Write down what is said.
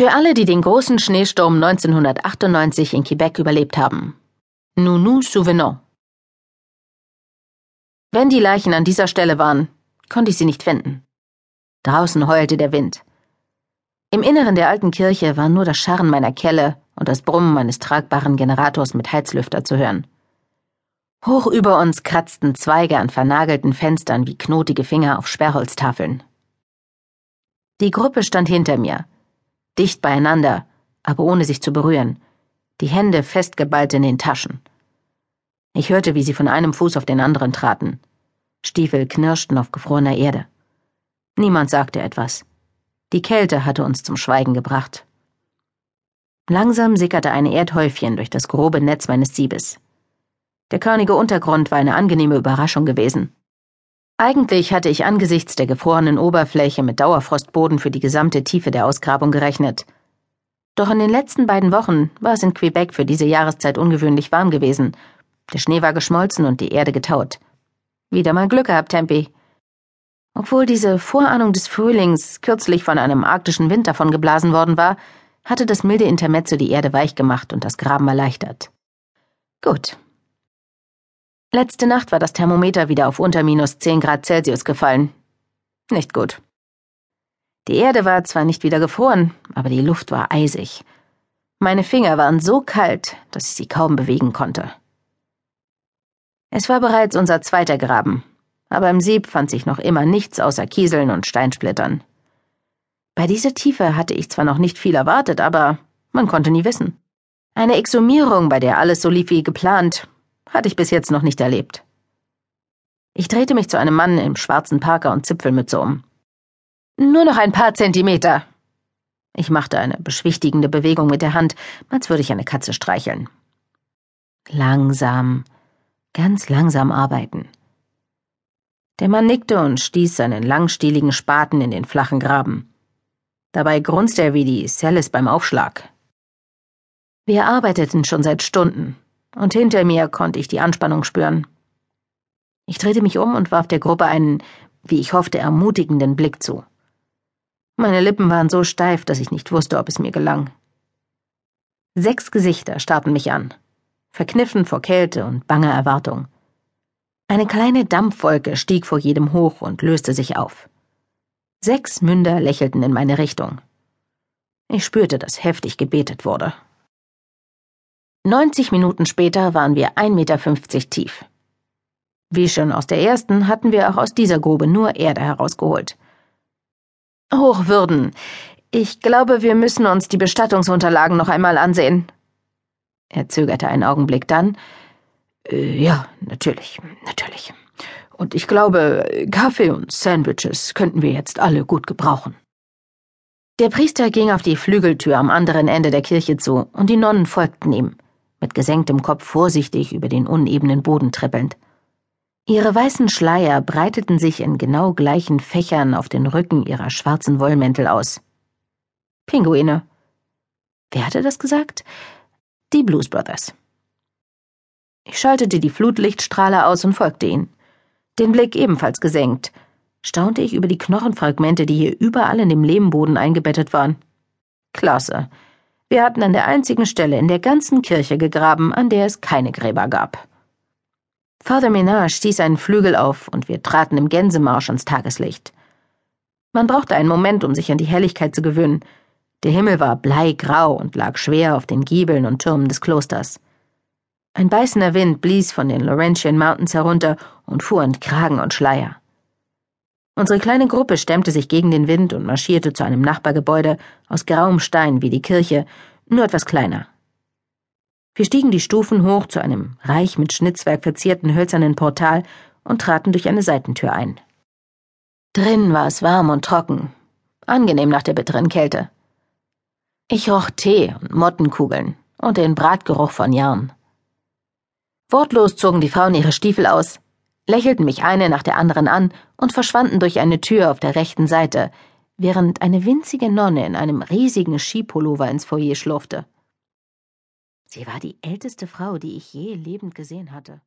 Für alle, die den großen Schneesturm 1998 in Quebec überlebt haben. Nous souvenons. Wenn die Leichen an dieser Stelle waren, konnte ich sie nicht finden. Draußen heulte der Wind. Im Inneren der alten Kirche war nur das Scharren meiner Kelle und das Brummen meines tragbaren Generators mit Heizlüfter zu hören. Hoch über uns kratzten Zweige an vernagelten Fenstern wie knotige Finger auf Sperrholztafeln. Die Gruppe stand hinter mir, dicht beieinander, aber ohne sich zu berühren, die Hände festgeballt in den Taschen. Ich hörte, wie sie von einem Fuß auf den anderen traten. Stiefel knirschten auf gefrorener Erde. Niemand sagte etwas. Die Kälte hatte uns zum Schweigen gebracht. Langsam sickerte ein Erdhäufchen durch das grobe Netz meines Siebes. Der körnige Untergrund war eine angenehme Überraschung gewesen. Eigentlich hatte ich angesichts der gefrorenen Oberfläche mit Dauerfrostboden für die gesamte Tiefe der Ausgrabung gerechnet. Doch in den letzten beiden Wochen war es in Quebec für diese Jahreszeit ungewöhnlich warm gewesen. Der Schnee war geschmolzen und die Erde getaut. Wieder mal Glück gehabt, Tempi. Obwohl diese Vorahnung des Frühlings kürzlich von einem arktischen Wind davon geblasen worden war, hatte das milde Intermezzo die Erde weich gemacht und das Graben erleichtert. Gut, Letzte Nacht war das Thermometer wieder auf unter minus 10 Grad Celsius gefallen. Nicht gut. Die Erde war zwar nicht wieder gefroren, aber die Luft war eisig. Meine Finger waren so kalt, dass ich sie kaum bewegen konnte. Es war bereits unser zweiter Graben, aber im Sieb fand sich noch immer nichts außer Kieseln und Steinsplittern. Bei dieser Tiefe hatte ich zwar noch nicht viel erwartet, aber man konnte nie wissen. Eine Exhumierung, bei der alles so lief wie geplant, hatte ich bis jetzt noch nicht erlebt. Ich drehte mich zu einem Mann im schwarzen Parker und Zipfelmütze um. Nur noch ein paar Zentimeter. Ich machte eine beschwichtigende Bewegung mit der Hand, als würde ich eine Katze streicheln. Langsam, ganz langsam arbeiten. Der Mann nickte und stieß seinen langstieligen Spaten in den flachen Graben. Dabei grunzte er wie die Cellis beim Aufschlag. Wir arbeiteten schon seit Stunden, und hinter mir konnte ich die Anspannung spüren. Ich drehte mich um und warf der Gruppe einen, wie ich hoffte, ermutigenden Blick zu. Meine Lippen waren so steif, dass ich nicht wusste, ob es mir gelang. Sechs Gesichter starrten mich an, verkniffen vor Kälte und banger Erwartung. Eine kleine Dampfwolke stieg vor jedem hoch und löste sich auf. Sechs Münder lächelten in meine Richtung. Ich spürte, dass heftig gebetet wurde. 90 Minuten später waren wir 1,50 Meter tief. Wie schon aus der ersten hatten wir auch aus dieser Grube nur Erde herausgeholt. Hochwürden, ich glaube, wir müssen uns die Bestattungsunterlagen noch einmal ansehen. Er zögerte einen Augenblick dann. Äh, ja, natürlich, natürlich. Und ich glaube, Kaffee und Sandwiches könnten wir jetzt alle gut gebrauchen. Der Priester ging auf die Flügeltür am anderen Ende der Kirche zu, und die Nonnen folgten ihm mit gesenktem Kopf vorsichtig über den unebenen Boden trippelnd. Ihre weißen Schleier breiteten sich in genau gleichen Fächern auf den Rücken ihrer schwarzen Wollmäntel aus. Pinguine. Wer hatte das gesagt? Die Blues Brothers. Ich schaltete die Flutlichtstrahler aus und folgte ihnen. Den Blick ebenfalls gesenkt, staunte ich über die Knochenfragmente, die hier überall in dem Lehmboden eingebettet waren. Klasse. Wir hatten an der einzigen Stelle in der ganzen Kirche gegraben, an der es keine Gräber gab. Father Menard stieß einen Flügel auf und wir traten im Gänsemarsch ans Tageslicht. Man brauchte einen Moment, um sich an die Helligkeit zu gewöhnen. Der Himmel war bleigrau und lag schwer auf den Giebeln und Türmen des Klosters. Ein beißender Wind blies von den Laurentian Mountains herunter und fuhr in Kragen und Schleier. Unsere kleine Gruppe stemmte sich gegen den Wind und marschierte zu einem Nachbargebäude aus grauem Stein wie die Kirche, nur etwas kleiner. Wir stiegen die Stufen hoch zu einem reich mit Schnitzwerk verzierten hölzernen Portal und traten durch eine Seitentür ein. Drin war es warm und trocken, angenehm nach der bitteren Kälte. Ich roch Tee und Mottenkugeln und den Bratgeruch von Jarn. Wortlos zogen die Frauen ihre Stiefel aus, lächelten mich eine nach der anderen an und verschwanden durch eine Tür auf der rechten Seite, während eine winzige Nonne in einem riesigen Skipullover ins Foyer schlurfte. Sie war die älteste Frau, die ich je lebend gesehen hatte.